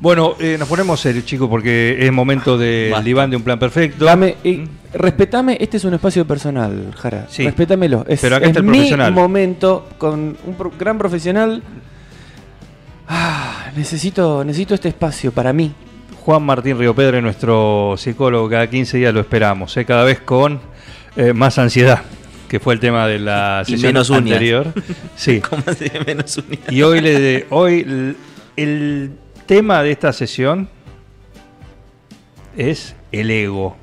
Bueno, eh, nos ponemos serios, chicos, porque es momento del Basta. diván de un plan perfecto. Dame, eh, respetame, este es un espacio personal, Jara. Sí. Respétamelo. Es, Pero acá es está el mi profesional. momento con un pro- gran profesional. Ah, necesito, necesito este espacio para mí. Juan Martín Río Pedro, nuestro psicólogo, cada 15 días lo esperamos, eh, cada vez con eh, más ansiedad, que fue el tema de la Y sesión uñas. anterior. Sí. ¿Cómo así de menos? Y hoy, le de- hoy el, el tema de esta sesión es el ego.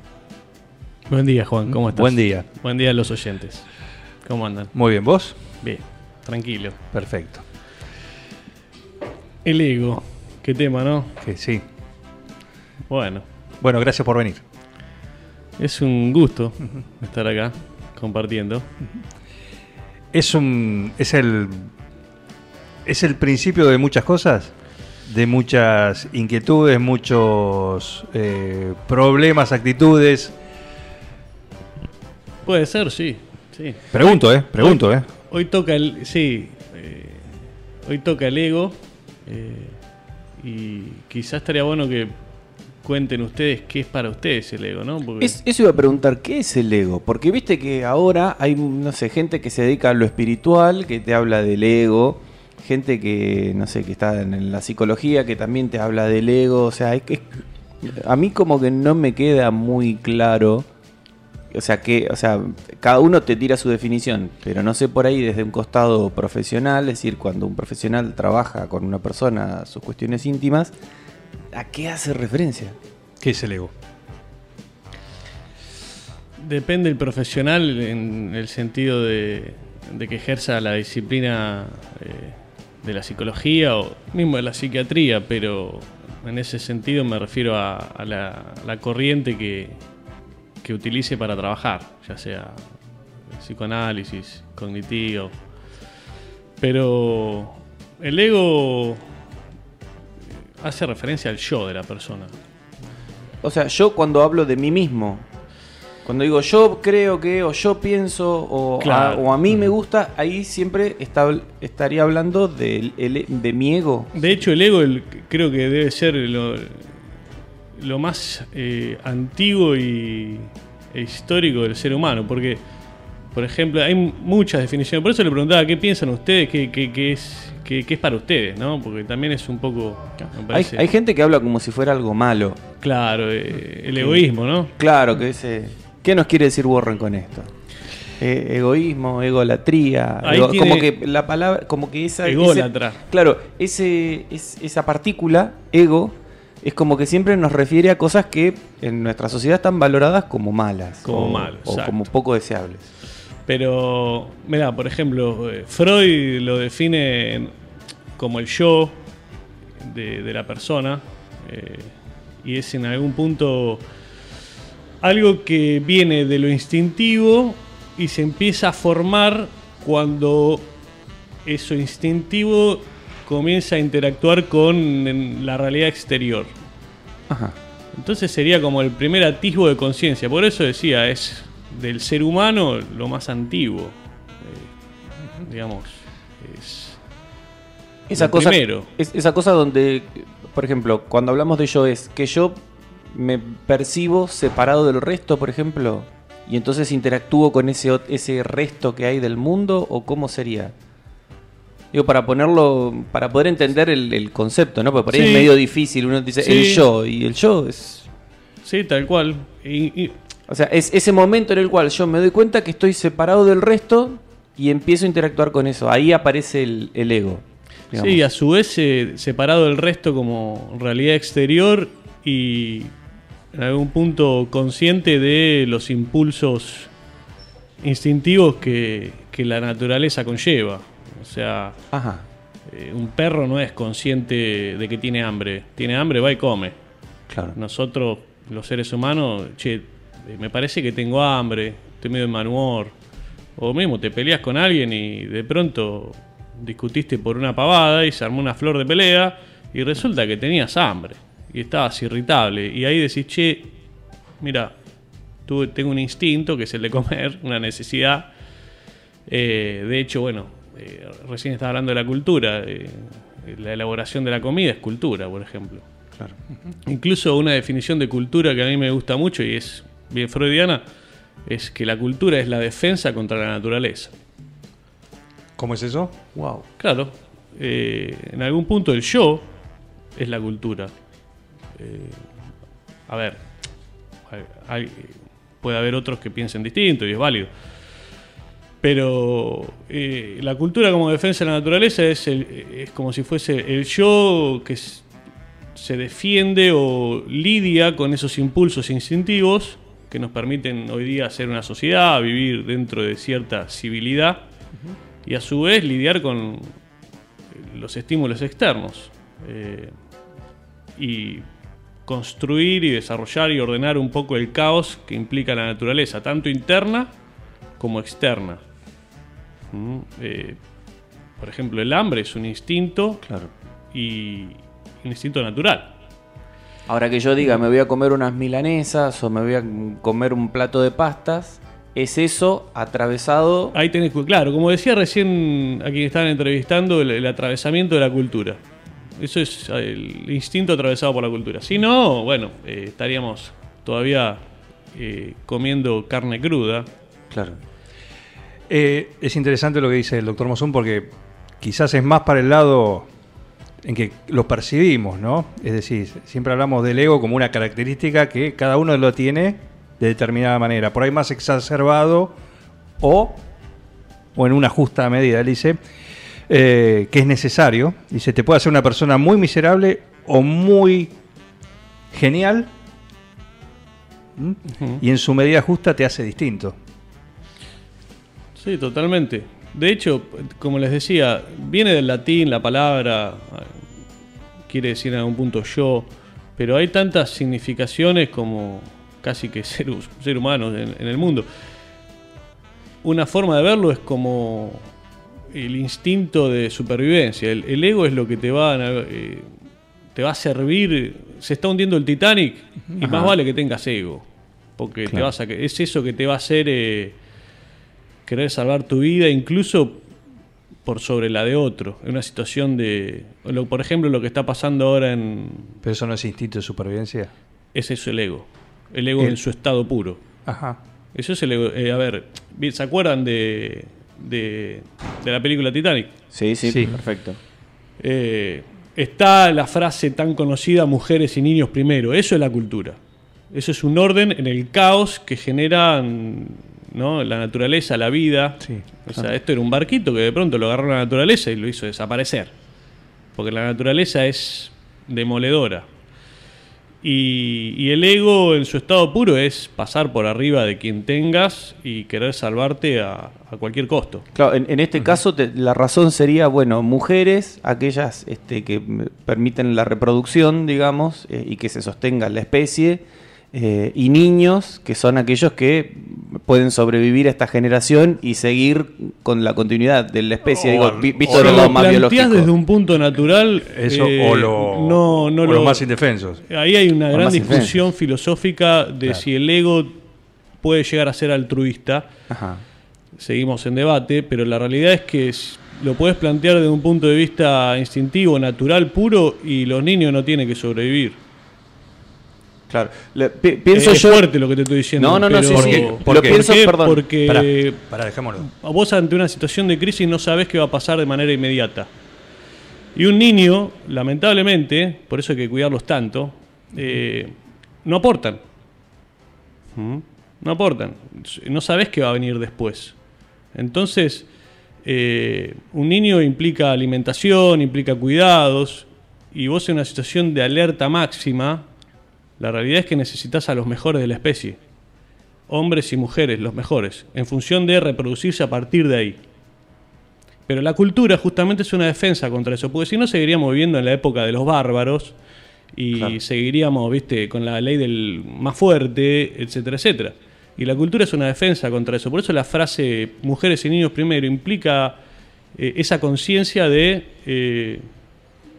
Buen día, Juan. ¿Cómo estás? Buen día. Buen día a los oyentes. ¿Cómo andan? Muy bien, ¿vos? Bien, tranquilo. Perfecto. El ego. Qué tema, ¿no? Que sí. Bueno, Bueno, gracias por venir. es un gusto estar acá compartiendo. Es un. es el. es el principio de muchas cosas. De muchas inquietudes, muchos eh, problemas, actitudes. Puede ser, sí. sí. Pregunto, eh. Pregunto, eh. Hoy toca el. Sí. eh, hoy toca el ego. eh, y quizás estaría bueno que cuenten ustedes qué es para ustedes el ego, ¿no? Porque Es- eso iba a preguntar, ¿qué es el ego? Porque viste que ahora hay, no sé, gente que se dedica a lo espiritual, que te habla del ego, gente que, no sé, que está en la psicología, que también te habla del ego, o sea, es que a mí como que no me queda muy claro, o sea, que, o sea, cada uno te tira su definición, pero no sé por ahí desde un costado profesional, es decir, cuando un profesional trabaja con una persona sus cuestiones íntimas, ¿a qué hace referencia? ¿Qué es el ego? Depende del profesional en el sentido de, de que ejerza la disciplina eh, de la psicología o mismo de la psiquiatría, pero en ese sentido me refiero a, la, la corriente que, que utilice para trabajar, ya sea psicoanálisis, cognitivo. Pero el ego hace referencia al yo de la persona. O sea, yo cuando hablo de mí mismo, cuando digo yo creo que, o yo pienso, o, Claro. a, o a mí me gusta, ahí siempre está, estaría hablando del- el- de mi ego. De hecho, el ego el- creo que debe ser lo, lo más eh, antiguo y e histórico del ser humano, porque, por ejemplo, hay muchas definiciones. Por eso le preguntaba qué piensan ustedes, qué, qué- qué es, qué, qué es para ustedes, ¿no? Porque también es un poco. Hay, hay gente que habla como si fuera algo malo. Claro, eh, el egoísmo, ¿no? Claro, que ese... ¿Qué nos quiere decir Warren con esto? Eh, egoísmo, egolatría, ego- como que la palabra, como que esa... ese- Ególatra. claro, ese, es- esa partícula, ego, es como que siempre nos refiere a cosas que en nuestra sociedad están valoradas como malas. Como o, malas, O como poco deseables. Pero, mira, por ejemplo, eh, Freud lo define como el yo de, de la persona eh, y es en algún punto algo que viene de lo instintivo y se empieza a formar cuando eso instintivo comienza a interactuar con la realidad exterior. Ajá. Entonces sería como el primer atisbo de conciencia. Por eso decía, es del ser humano lo más antiguo. Eh, digamos, es Esa cosa, primero. es- esa cosa donde, por ejemplo, cuando hablamos de yo es que yo me percibo separado del resto, por ejemplo, y entonces interactúo con ese, ese resto que hay del mundo, o cómo sería. Digo, para ponerlo, para poder entender el, el concepto, ¿no? Porque por ahí Sí. es medio difícil, uno dice Sí. el yo, y el yo es... Sí, tal cual. Y- y- O sea, es ese momento en el cual yo me doy cuenta que estoy separado del resto y empiezo a interactuar con eso. Ahí aparece el, el ego. digamos. sí, a su vez eh, separado del resto como realidad exterior y en algún punto consciente de los impulsos instintivos que, que la naturaleza conlleva. O sea, Ajá. eh, un perro no es consciente de que tiene hambre. Tiene hambre, va y come. Claro. Nosotros, los seres humanos, che, eh, me parece que tengo hambre, estoy medio de mal humor. O mismo te peleas con alguien y de pronto discutiste por una pavada y se armó una flor de pelea y resulta que tenías hambre y estabas irritable y ahí decís, che, mira, tengo un instinto que es el de comer, una necesidad. Eh, de hecho, bueno, eh, recién estaba hablando de la cultura. eh, la elaboración de la comida es cultura, por ejemplo. Incluso una definición de cultura que a mí me gusta mucho y es bien freudiana es que la cultura es la defensa contra la naturaleza. ¿Cómo es eso? Wow. Claro, en algún punto el yo es la cultura. Eh, a ver, puede haber otros que piensen distinto y es válido. Pero eh, la cultura como defensa de la naturaleza es, es como si fuese el yo que se defiende o lidia con esos impulsos instintivos que nos permiten hoy día ser una sociedad, vivir dentro de cierta civilidad y a su vez lidiar con los estímulos externos eh, y construir y desarrollar y ordenar un poco el caos que implica la naturaleza, tanto interna como externa. Mm, eh, por ejemplo, el hambre es un instinto Claro. y un instinto natural. Ahora que yo diga, me voy a comer unas milanesas o me voy a comer un plato de pastas, es eso atravesado. Ahí tenés, claro, como decía recién a quien estaban entrevistando, el, el atravesamiento de la cultura. Eso es eh, el instinto atravesado por la cultura. Si no, bueno, eh, estaríamos todavía eh, comiendo carne cruda. Claro. Es interesante lo que dice el doctor Mosón porque quizás es más para el lado en que lo percibimos, ¿no? Es decir, siempre hablamos del ego como una característica que cada uno lo tiene de determinada manera, por ahí más exacerbado o, o en una justa medida. Él dice eh, que es necesario, dice, te puede hacer una persona muy miserable o muy genial y en su medida justa te hace distinto. Sí, totalmente. De hecho, como les decía, viene del latín la palabra, quiere decir en algún punto yo, pero hay tantas significaciones como casi que ser, ser humanos en, en el mundo. Una forma de verlo es como el instinto de supervivencia. El, el ego es lo que te va, a, eh, te va a servir. Se está hundiendo el Titanic y más vale que tengas ego. Porque te vas a, es eso que te va a hacer eh, querer salvar tu vida, incluso por sobre la de otro. En una situación de. lo- por ejemplo, lo que está pasando ahora en. Pero eso no es instinto de supervivencia. Es eso el ego. El ego El- en su estado puro. Ajá. Eso es el ego. eh, a ver, ¿se acuerdan de, de, de la película Titanic? Sí, sí, Sí. perfecto. Eh, está la frase tan conocida, mujeres y niños primero. Eso es la cultura. Eso es un orden en el caos que generan ¿no? la naturaleza, la vida. Sí, o sea, esto era un barquito que de pronto lo agarró la naturaleza y lo hizo desaparecer. Porque la naturaleza es demoledora. Y, y el ego en su estado puro es pasar por arriba de quien tengas y querer salvarte a, a cualquier costo. Claro, en, en este caso te- la razón sería, bueno, mujeres, aquellas este, que permiten la reproducción, digamos, eh, y que se sostenga la especie, eh, y niños, que son aquellos que pueden sobrevivir a esta generación y seguir con la continuidad de la especie, O- digo, vi- visto o lo lo más biológico. desde un punto natural, Eso eh, o, lo- no, no o lo- los más indefensos. Ahí hay una O gran discusión filosófica de Claro. si el ego puede llegar a ser altruista. Ajá. Seguimos en debate, pero la realidad es que es- lo puedes plantear desde un punto de vista instintivo, natural, puro, y los niños no tienen que sobrevivir. Claro. Le- pi- pienso es yo. fuerte lo que te estoy diciendo. No, no, no, pero- sí, ¿Por? Lo ¿Por qué? pienso, ¿Por qué? perdón. Porque Pará, pará, dejémoslo. vos ante una situación de crisis no sabés qué va a pasar de manera inmediata. Y un niño, lamentablemente, por eso hay que cuidarlos tanto, eh, no aportan. ¿Mm? No aportan. No sabés qué va a venir después. Entonces, eh, un niño implica alimentación, implica cuidados, y vos en una situación de alerta máxima, la realidad es que necesitas a los mejores de la especie hombres y mujeres, los mejores, en función de reproducirse a partir de ahí. Pero la cultura justamente es una defensa contra eso, porque si no seguiríamos viviendo en la época de los bárbaros y Claro. seguiríamos, viste, con la ley del más fuerte, etcétera, etcétera. Y la cultura es una defensa contra eso. Por eso la frase mujeres y niños primero implica eh, esa conciencia de, eh,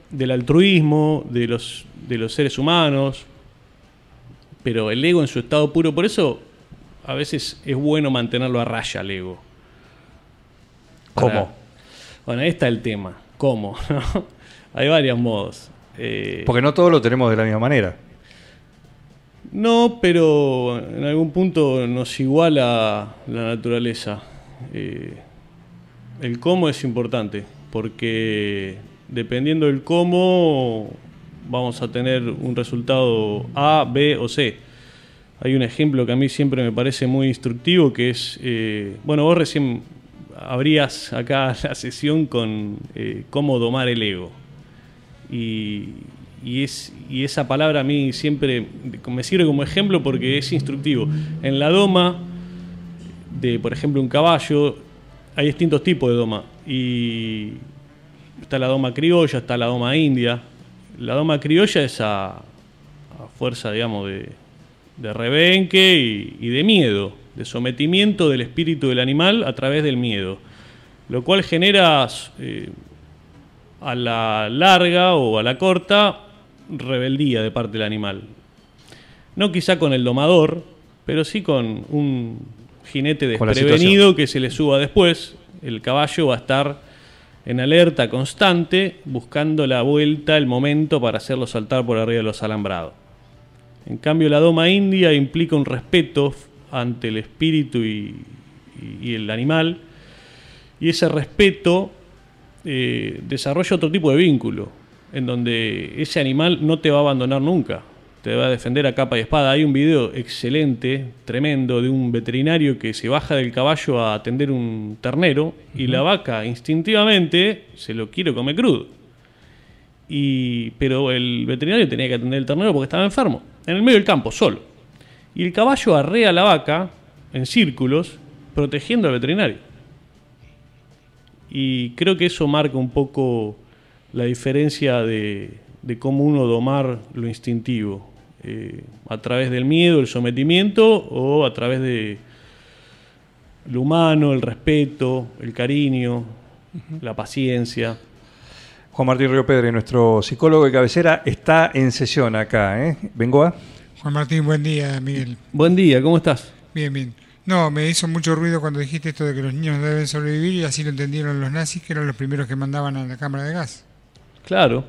del altruismo, de los, de los seres humanos, pero el ego en su estado puro, por eso a veces es bueno mantenerlo a raya el ego. Para- ¿Cómo? Bueno, ahí está el tema. ¿Cómo? ¿no? Hay varios modos. Eh, Porque no todos lo tenemos de la misma manera. no, pero en algún punto nos iguala la naturaleza. Eh, el cómo es importante, porque dependiendo del cómo vamos a tener un resultado A, B o C. Hay un ejemplo que a mí siempre me parece muy instructivo, que es, eh, bueno, vos recién abrías acá la sesión con eh, cómo domar el ego. Y, y es, y esa palabra a mí siempre me sirve como ejemplo porque es instructivo. En la doma de, por ejemplo, un caballo, hay distintos tipos de doma. Y está la doma criolla, está la doma india. La doma criolla es a, a fuerza, digamos, de, de rebenque y, y de miedo, de sometimiento del espíritu del animal a través del miedo. Lo cual genera eh, a la larga o a la corta rebeldía de parte del animal. No quizá con el domador, pero sí con un jinete desprevenido que se le suba después. El caballo va a estar en alerta constante, buscando la vuelta, el momento para hacerlo saltar por arriba de los alambrados. En cambio, la doma india implica un respeto ante el espíritu y, el animal, y ese respeto eh, desarrolla otro tipo de vínculo, en donde ese animal no te va a abandonar nunca, te va a defender a capa y espada. Hay un video excelente, tremendo, de un veterinario que se baja del caballo a atender un ternero y la vaca instintivamente se lo quiere comer crudo. Y, pero el veterinario tenía que atender el ternero porque estaba enfermo, en el medio del campo, solo. Y el caballo arrea a la vaca en círculos, protegiendo al veterinario. Y creo que eso marca un poco la diferencia de, de cómo uno domar lo instintivo. Eh, a través del miedo, el sometimiento o a través de lo humano, el respeto, el cariño, la paciencia. Juan Martín Río Pedre, nuestro psicólogo de cabecera, está en sesión acá. ¿eh? Vengo a. Juan Martín, buen día, Miguel. Buen día, ¿cómo estás? Bien, bien. No, me hizo mucho ruido cuando dijiste esto de que los niños no deben sobrevivir y así lo entendieron los nazis, que eran los primeros que mandaban a la cámara de gas. Claro.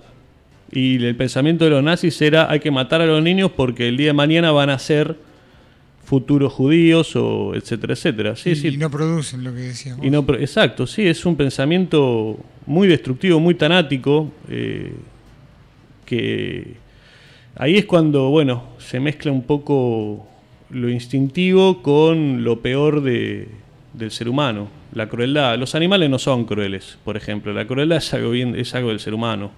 Y el pensamiento de los nazis era hay que matar a los niños porque el día de mañana van a ser futuros judíos o etcétera, etcétera. Sí, y, sí. y no producen lo que decías. Y no, exacto, sí, es un pensamiento muy destructivo, muy tanático, eh, que ahí es cuando, bueno, se mezcla un poco lo instintivo con lo peor de- del ser humano, la crueldad. Los animales no son crueles, por ejemplo, la crueldad es algo, bien, es algo del ser humano,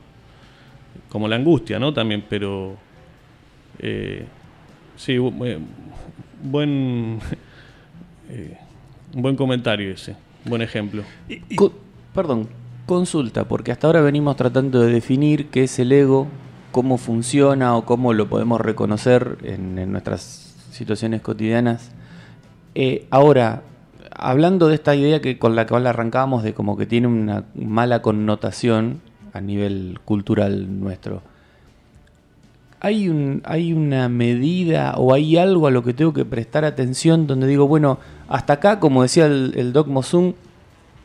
como la angustia, ¿no? También, pero... eh, sí, bu- buen... eh, un buen comentario ese, buen ejemplo. Co- perdón, consulta, porque hasta ahora venimos tratando de definir qué es el ego, cómo funciona o cómo lo podemos reconocer en, en nuestras situaciones cotidianas. Eh, ahora, hablando de esta idea que con la cual arrancábamos de como que tiene una mala connotación a nivel cultural nuestro. ¿Hay, un, ¿Hay una medida o hay algo a lo que tengo que prestar atención donde digo, bueno, hasta acá, como decía el, el Doc Mosun,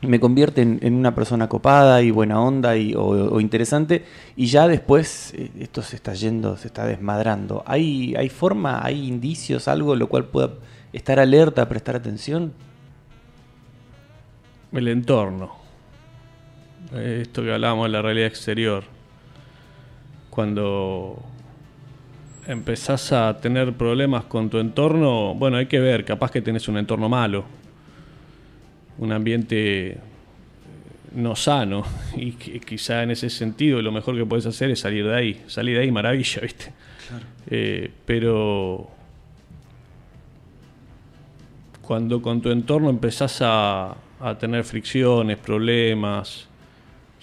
me convierte en, en una persona copada y buena onda y, o, o interesante y ya después eh, esto se está yendo, se está desmadrando. ¿Hay, ¿Hay forma, hay indicios, algo lo cual pueda estar alerta, prestar atención? El entorno. Eh, Esto que hablábamos de la realidad exterior. Cuando empezás a tener problemas con tu entorno, bueno, hay que ver, capaz que tenés un entorno malo, un ambiente eh, no sano, y que quizá en ese sentido lo mejor que puedes hacer es salir de ahí. Salir de ahí, maravilla, ¿viste? Eh, pero cuando con tu entorno empezás a, a tener fricciones, problemas,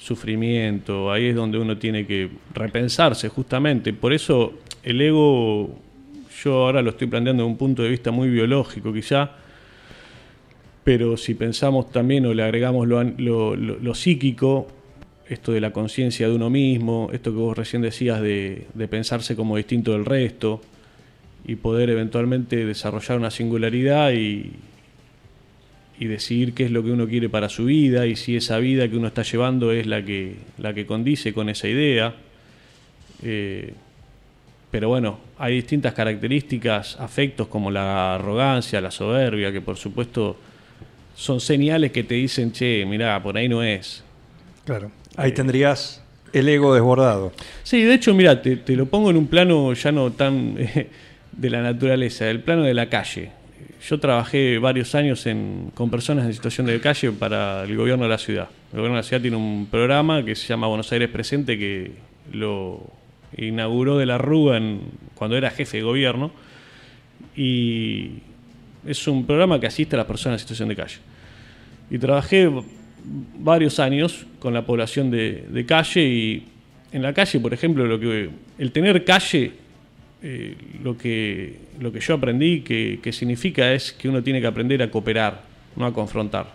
sufrimiento, ahí es donde uno tiene que repensarse justamente. Por eso el ego, yo ahora lo estoy planteando desde un punto de vista muy biológico quizá, Pero si pensamos también o le agregamos lo, lo psíquico, esto de la conciencia de uno mismo, esto que vos recién decías de, de pensarse como distinto del resto y poder eventualmente desarrollar una singularidad y, y decidir qué es lo que uno quiere para su vida y si esa vida que uno está llevando es la que, la que condice con esa idea. Eh, pero bueno, hay distintas características, afectos como la arrogancia, la soberbia, que por supuesto son señales que te dicen, che, mirá, por ahí no es. Claro. Ahí tendrías el ego desbordado. Sí, de hecho, mira, te, te lo pongo en un plano ya no tan eh, de la naturaleza, el plano de la calle. Yo trabajé varios años con personas en situación de calle para el gobierno de la ciudad. El gobierno de la ciudad tiene un programa que se llama Buenos Aires Presente que lo inauguró de la Rúa cuando era jefe de gobierno. Y es un programa que asiste a las personas en situación de calle. Y trabajé varios años con la población de, de calle y en la calle, por ejemplo, lo que el tener calle, eh, lo, que, lo que yo aprendí que, que significa es que uno tiene que aprender a cooperar, no a confrontar.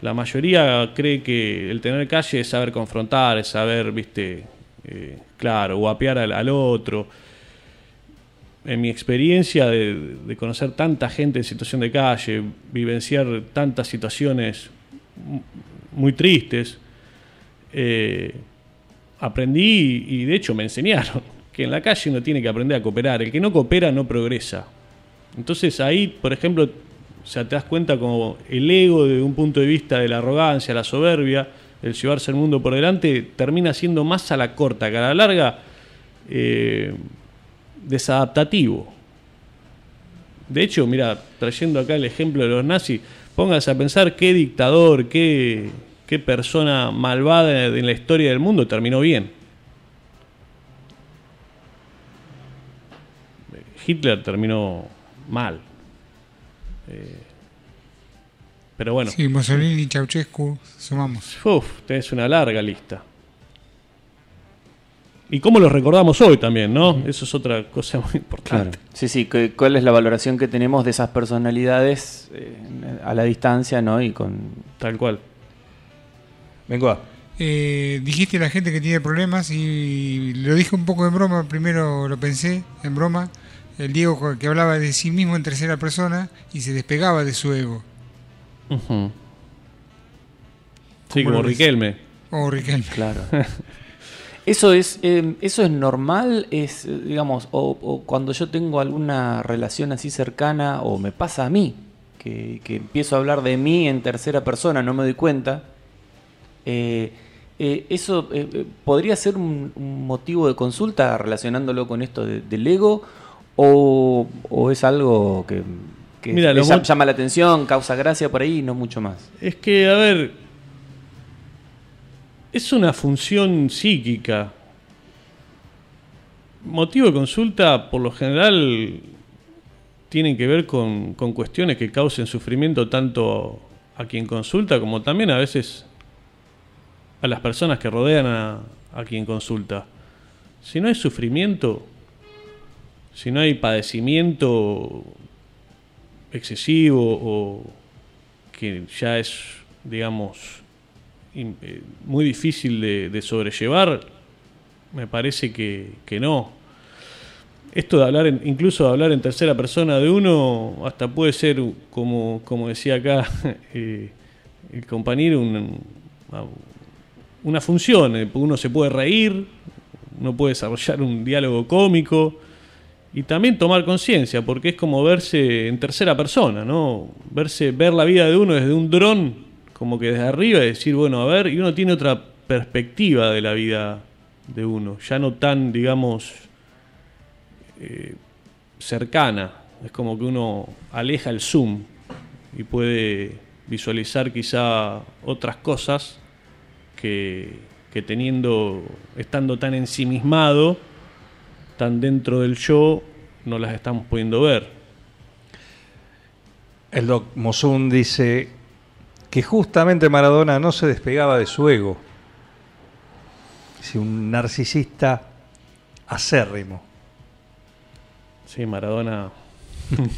La mayoría cree que el tener calle es saber confrontar, es saber, viste, eh, claro, guapear al, al otro. En mi experiencia de, de conocer tanta gente en situación de calle, vivenciar tantas situaciones mu- muy tristes, eh, aprendí y de hecho me enseñaron que en la calle uno tiene que aprender a cooperar. El que no coopera no progresa. Entonces ahí, por ejemplo, o sea, te das cuenta como el ego de un punto de vista de la arrogancia, la soberbia, el llevarse el mundo por delante, termina siendo más a la corta que a la larga eh, desadaptativo. De hecho, mira, trayendo acá el ejemplo de los nazis, póngase a pensar qué dictador, qué, qué persona malvada en la historia del mundo terminó bien. Hitler terminó mal. Eh, pero bueno, Sí, Mussolini y Ceausescu, sumamos. uf, tenés una larga lista. Y cómo los recordamos hoy también, ¿no? Eso es otra cosa muy importante. Sí, sí, ¿cuál es la valoración que tenemos de esas personalidades eh, a la distancia, ¿no? Y con... Tal cual. Vengo a. Eh, dijiste la gente que tiene problemas y lo dije un poco en broma, primero lo pensé en broma, el Diego que hablaba de sí mismo en tercera persona y se despegaba de su ego. Sí, ¿Cómo como? Riquelme. o Riquelme. Claro. Eso es, eh, eso es normal, es, digamos, o, o cuando yo tengo alguna relación así cercana, o me pasa a mí, que, que empiezo a hablar de mí en tercera persona, no me doy cuenta. eh, eh, eso eh, eh, podría ser un, un motivo de consulta relacionándolo con esto de- del ego, o, o es algo que, que Mira, lo es- mo- llama la atención, causa gracia por ahí y no mucho más. Es que, a ver, es una función psíquica. Motivo de consulta, por lo general, tienen que ver con, con cuestiones que causen sufrimiento tanto a quien consulta como también a veces a las personas que rodean a, a quien consulta. Si no hay sufrimiento, si no hay padecimiento excesivo o que ya es, digamos, eh, muy difícil de, de sobrellevar, me parece que, que no. Esto de hablar, en- incluso de hablar en tercera persona de uno, hasta puede ser, como, como decía acá eh, el compañero, un- una función. eh, Uno se puede reír, uno puede desarrollar un diálogo cómico y también tomar conciencia, porque es como verse en tercera persona, ¿no? Verse, ver la vida de uno desde un dron, como que desde arriba y decir, bueno, a ver, y uno tiene otra perspectiva de la vida de uno, ya no tan, digamos, eh, cercana. Es como que uno aleja el zoom y puede visualizar quizá otras cosas que, que teniendo, estando tan ensimismado, tan dentro del yo, no las estamos pudiendo ver. El doc Mosun dice que justamente Maradona no se despegaba de su ego. Dice, un narcisista acérrimo. Sí, Maradona.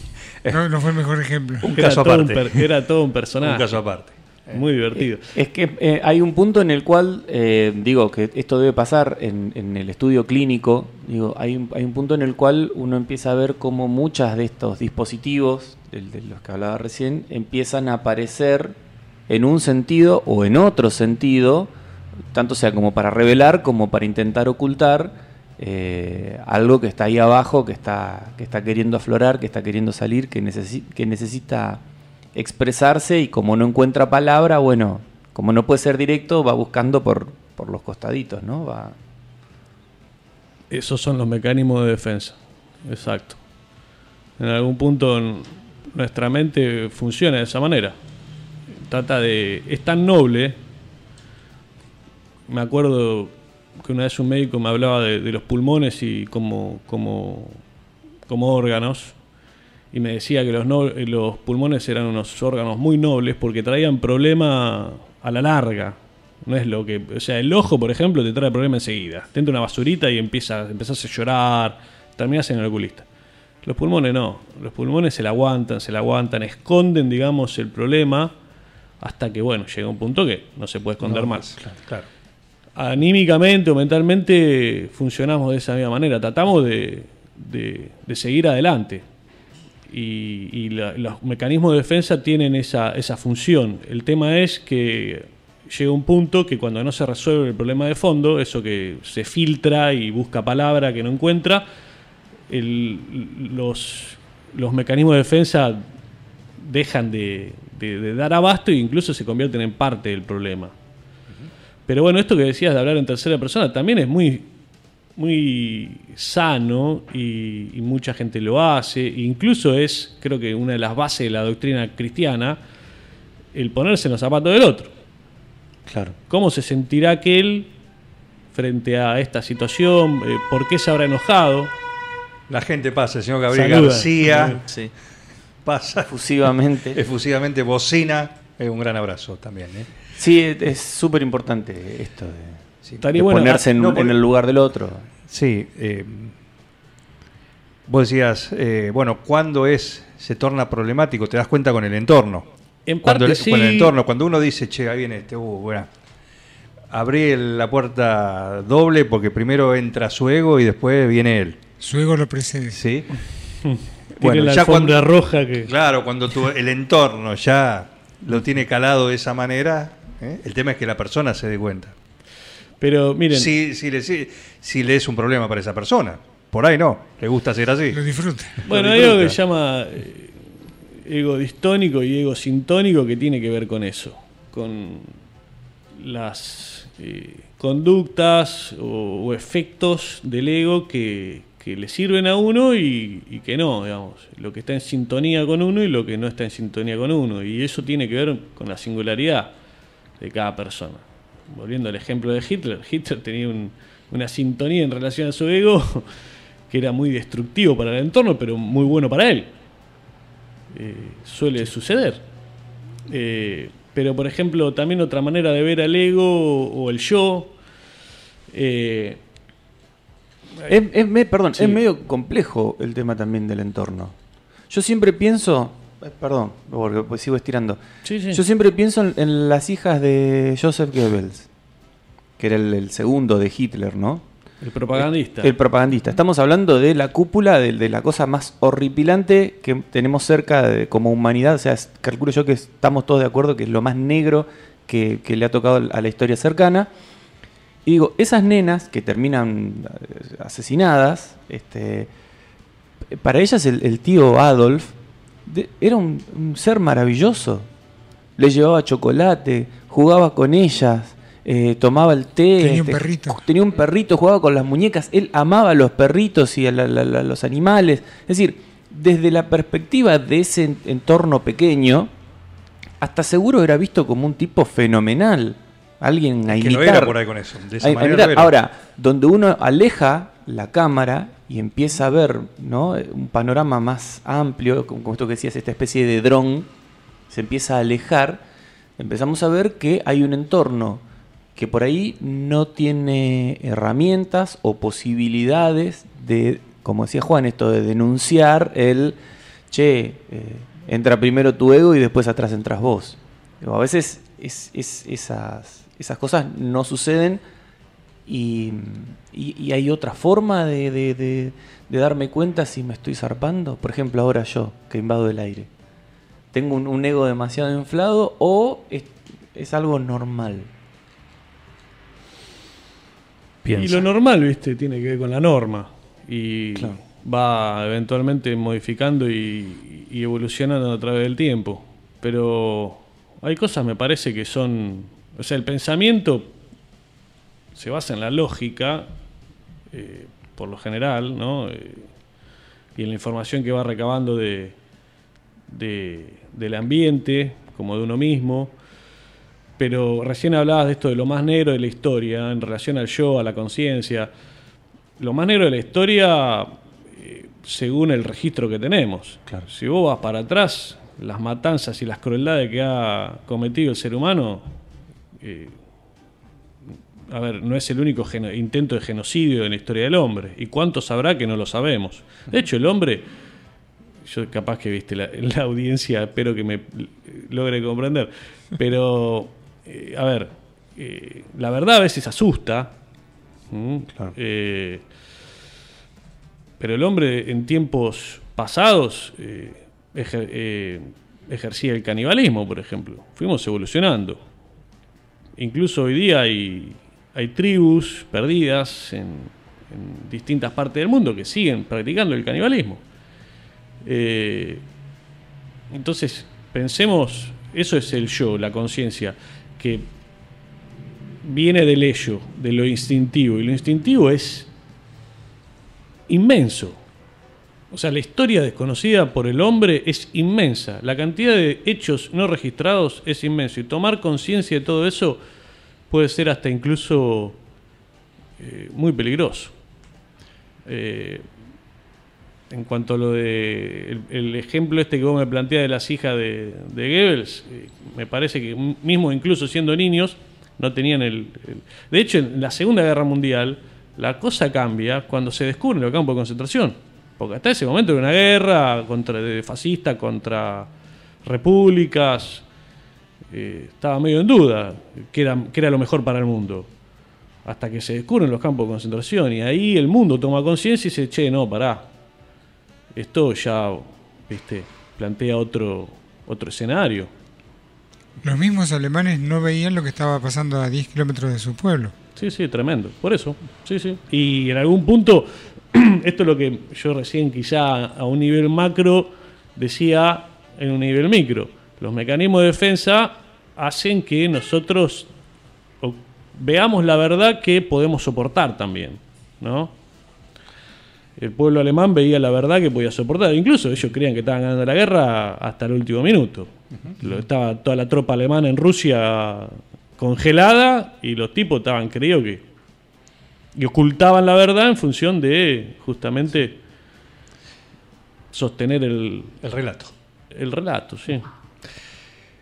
No, no fue el mejor ejemplo. Un Era caso todo, un aparte. era todo un personaje. Un caso aparte. Muy divertido. Es que eh, hay un punto en el cual, eh, digo, que esto debe pasar en, el estudio clínico, digo, hay un, punto en el cual uno empieza a ver cómo muchas de estos dispositivos, de, los que hablaba recién, empiezan a aparecer en un sentido o en otro sentido, tanto sea como para revelar como para intentar ocultar eh, algo que está ahí abajo, que está, que está queriendo aflorar, que está queriendo salir, que, necesi- que necesita expresarse y como no encuentra palabra, bueno, como no puede ser directo, va buscando por, por los costaditos, ¿no? Va, Esos son los mecanismos de defensa. Exacto. En algún punto nuestra mente funciona de esa manera. Trata de. Es tan noble. Me acuerdo que una vez un médico me hablaba de, de los pulmones y como, como, como órganos. Y me decía que los, no- los pulmones eran unos órganos muy nobles porque traían problema a la larga. No es lo que. O sea, el ojo, por ejemplo, te trae problema enseguida. Te entra una basurita y empieza, empezás a llorar. Terminás en el oculista. Los pulmones no. Los pulmones se la aguantan, se la aguantan, esconden, digamos, el problema. Hasta que, bueno, llega un punto que no se puede esconder No, más. Claro, claro. Anímicamente o mentalmente funcionamos de esa misma manera. Tratamos de, de- de seguir adelante. Y, y la- los mecanismos de defensa tienen esa, esa función. El tema es que llega un punto que cuando no se resuelve el problema de fondo, eso que se filtra y busca palabra que no encuentra, el- los, los mecanismos de defensa dejan de, de- de dar abasto e incluso se convierten en parte del problema. Pero bueno, esto que decías de hablar en tercera persona también es muy, muy sano y, y mucha gente lo hace. Incluso es, creo que una de las bases de la doctrina cristiana, el ponerse en los zapatos del otro. claro. ¿Cómo se sentirá aquel frente a esta situación? Eh, ¿Por qué se habrá enojado? La gente pasa, el señor Gabriel Saluda. García Sí. pasa Efusivamente. efusivamente, bocina. Eh, un gran abrazo también. ¿eh? Sí, es- es súper importante esto de, Sí. Estaría de bueno- ponerse en, no, porque- en el lugar del otro. Sí, eh, vos decías, eh, bueno, ¿cuándo es, se torna problemático? Te das cuenta con el entorno. En Cuando parte el, con el entorno, cuando uno dice, che, ahí viene este, uh, bueno, abrí la puerta doble porque primero entra su ego y después viene él. Su ego lo precede. ¿Sí? Tiene la alfombra roja que... Claro, cuando tu- el entorno ya lo tiene calado de esa manera, ¿eh? el tema es que la persona se dé cuenta. Pero miren, Si, si, le, si, si le es un problema para esa persona. Por ahí no, le gusta ser así. Lo disfruta. Bueno, Lo hay algo que se llama eh, ego distónico y ego sintónico que tiene que ver con eso, con las eh, conductas o, o efectos del ego que, que le sirven a uno y, y que no, digamos, lo que está en sintonía con uno y lo que no está en sintonía con uno. Y eso tiene que ver con la singularidad de cada persona. Volviendo al ejemplo de Hitler, Hitler tenía un- una sintonía en relación a su ego que era muy destructivo para el entorno, pero muy bueno para él. Eh, suele suceder. Eh, pero, por ejemplo, también otra manera de ver al ego o el yo. eh, Es, es me- perdón, Sí. es medio complejo el tema también del entorno. Yo siempre pienso, perdón, porque pues sigo estirando. sí, sí. Yo siempre pienso en, en las hijas de Joseph Goebbels, que era el, el segundo de Hitler, ¿no? el propagandista. El propagandista. Estamos hablando de la cúpula, de, de la cosa más horripilante que tenemos cerca de, como humanidad. O sea, es- calculo yo que estamos todos de acuerdo que es lo más negro que, que le ha tocado a la historia cercana. Y digo, esas nenas que terminan eh, asesinadas, este, para ellas el, el tío Adolf de- era un, un ser maravilloso. Le llevaba chocolate, jugaba con ellas, eh, tomaba el té. Tenía un perrito. Tenía un perrito, jugaba con las muñecas. Él amaba a los perritos y a la- la- la- los animales. Es decir, desde la perspectiva de ese en- entorno pequeño, hasta seguro era visto como un tipo fenomenal. Alguien a que imitar. lo era por ahí con eso. De esa manera era. Ahora, donde uno aleja la cámara y empieza a ver ¿no? un panorama más amplio, como esto que decías, esta especie de dron, se empieza a alejar, empezamos a ver que hay un entorno que por ahí no tiene herramientas o posibilidades de, como decía Juan, esto de denunciar el, che, eh, entra primero tu ego y después atrás entras vos. A veces es- es- esas, esas cosas no suceden y, y- y hay otra forma de, de- de- de darme cuenta si me estoy zarpando. Por ejemplo, ahora yo, que invado el aire. ¿Tengo un, un ego demasiado inflado o es, es algo normal? Y lo normal, viste, tiene que ver con la norma. Y Claro. va eventualmente modificando y, y evolucionando a través del tiempo. Pero hay cosas, me parece, que son. O sea, el pensamiento se basa en la lógica, eh, por lo general, ¿no? Eh, y en la información que va recabando de, de- del ambiente, como de uno mismo. Pero recién hablabas de esto de lo más negro de la historia, en relación al yo, a la conciencia. Lo más negro de la historia, eh, según el registro que tenemos. Si vos vas para atrás, las matanzas y las crueldades que ha cometido el ser humano, eh, a ver, no es el único intento de genocidio en la historia del hombre. ¿Y cuántos habrá que no lo sabemos? De hecho, el hombre, yo capaz que viste la, la audiencia, espero que me logre comprender, pero, eh, a ver, eh, la verdad a veces asusta. Eh, pero el hombre en tiempos pasados ejer- ejercía el canibalismo, por ejemplo. Fuimos evolucionando. Incluso hoy día hay, hay tribus perdidas en, en distintas partes del mundo que siguen practicando el canibalismo. Eh, entonces, pensemos, eso es el yo, la conciencia, que viene del ello, de lo instintivo, y lo instintivo es inmenso. O sea, la historia desconocida por el hombre es inmensa. La cantidad de hechos no registrados es inmenso. Y tomar conciencia de todo eso puede ser hasta incluso eh, muy peligroso. Eh, en cuanto a lo de el, ejemplo este que vos me planteás de las hijas de, de Goebbels, eh, me parece que mismo incluso siendo niños no tenían el, el- De hecho, en la Segunda Guerra Mundial la cosa cambia cuando se descubren los campos de concentración. Porque hasta ese momento era una guerra contra, de fascista contra repúblicas. Eh, estaba medio en duda que era, que era lo mejor para el mundo. Hasta que se descubren los campos de concentración y ahí el mundo toma conciencia y dice, che, no, pará. Esto ya, viste, plantea otro, otro escenario. Los mismos alemanes no veían lo que estaba pasando a 10 kilómetros de su pueblo. Sí, sí, tremendo. Por eso, sí, sí. Y en algún punto, esto es lo que yo recién quizá a un nivel macro decía en un nivel micro. Los mecanismos de defensa hacen que nosotros veamos la verdad que podemos soportar también, ¿no? El pueblo alemán veía la verdad que podía soportar. Incluso ellos creían que estaban ganando la guerra hasta el último minuto. Estaba toda la tropa alemana en Rusia congelada y los tipos estaban creídos que y ocultaban la verdad en función de justamente sostener el, El relato. el relato, sí.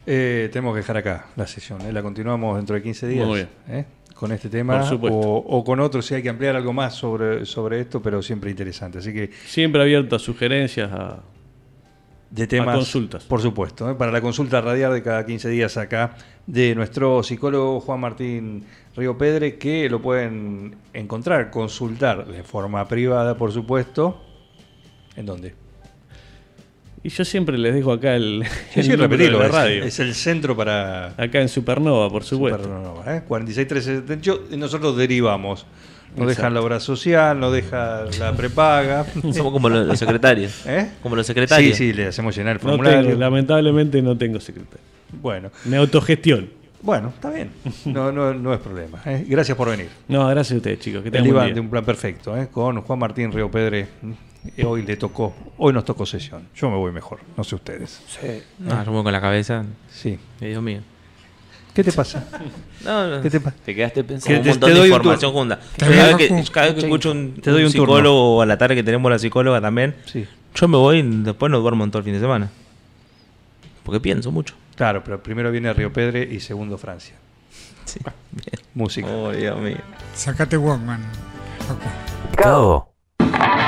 Eh, tenemos que dejar acá la sesión. ¿eh? La continuamos dentro de 15 días. Muy bien. ¿eh? Con este tema Por supuesto. o, o con otro si hay que ampliar algo más sobre, sobre esto, pero siempre interesante. Así que Siempre abiertas sugerencias a, de temas. consultas. Por supuesto, ¿eh? para la consulta radial de cada 15 días acá de nuestro psicólogo Juan Martín Río Pedre, que lo pueden encontrar, consultar de forma privada, por supuesto. ¿En dónde? Y yo siempre les dejo acá el, Sí, el sí, número repetirlo, de la radio. es el centro para Acá en Supernova, por supuesto. Supernova, ¿eh? 46378 y nosotros derivamos. No Exacto. dejan la obra social, no deja la prepaga. Somos como los, los secretarios. ¿Eh? Como los secretarios. Sí, sí, le hacemos llenar el No formulario. tengo, lamentablemente no tengo secretario. Bueno, Me autogestiono. bueno, está bien. No, no, no es problema. ¿eh? Gracias por venir. No, gracias a ustedes, chicos. Que El día. de un plan perfecto, ¿eh? con Juan Martín Río Pedre. Y hoy le tocó, hoy nos tocó sesión. Yo me voy mejor, no sé ustedes. No, yo me voy con la cabeza. Sí. eh, Dios mío. ¿Qué te pasa? No, no. ¿Qué te pasa? Te quedaste pensando. un montón te de información junta. Cada vez que, Facu. cada vez que escucho un, Te doy un un turno. psicólogo a la tarde que tenemos la psicóloga también, Sí. yo me voy y después no duermo en todo el fin de semana. Porque pienso mucho. Claro, pero primero viene Río Pedre y segundo Francia. Sí. Música. Oh, Dios mío. Sacate Walkman. Cao.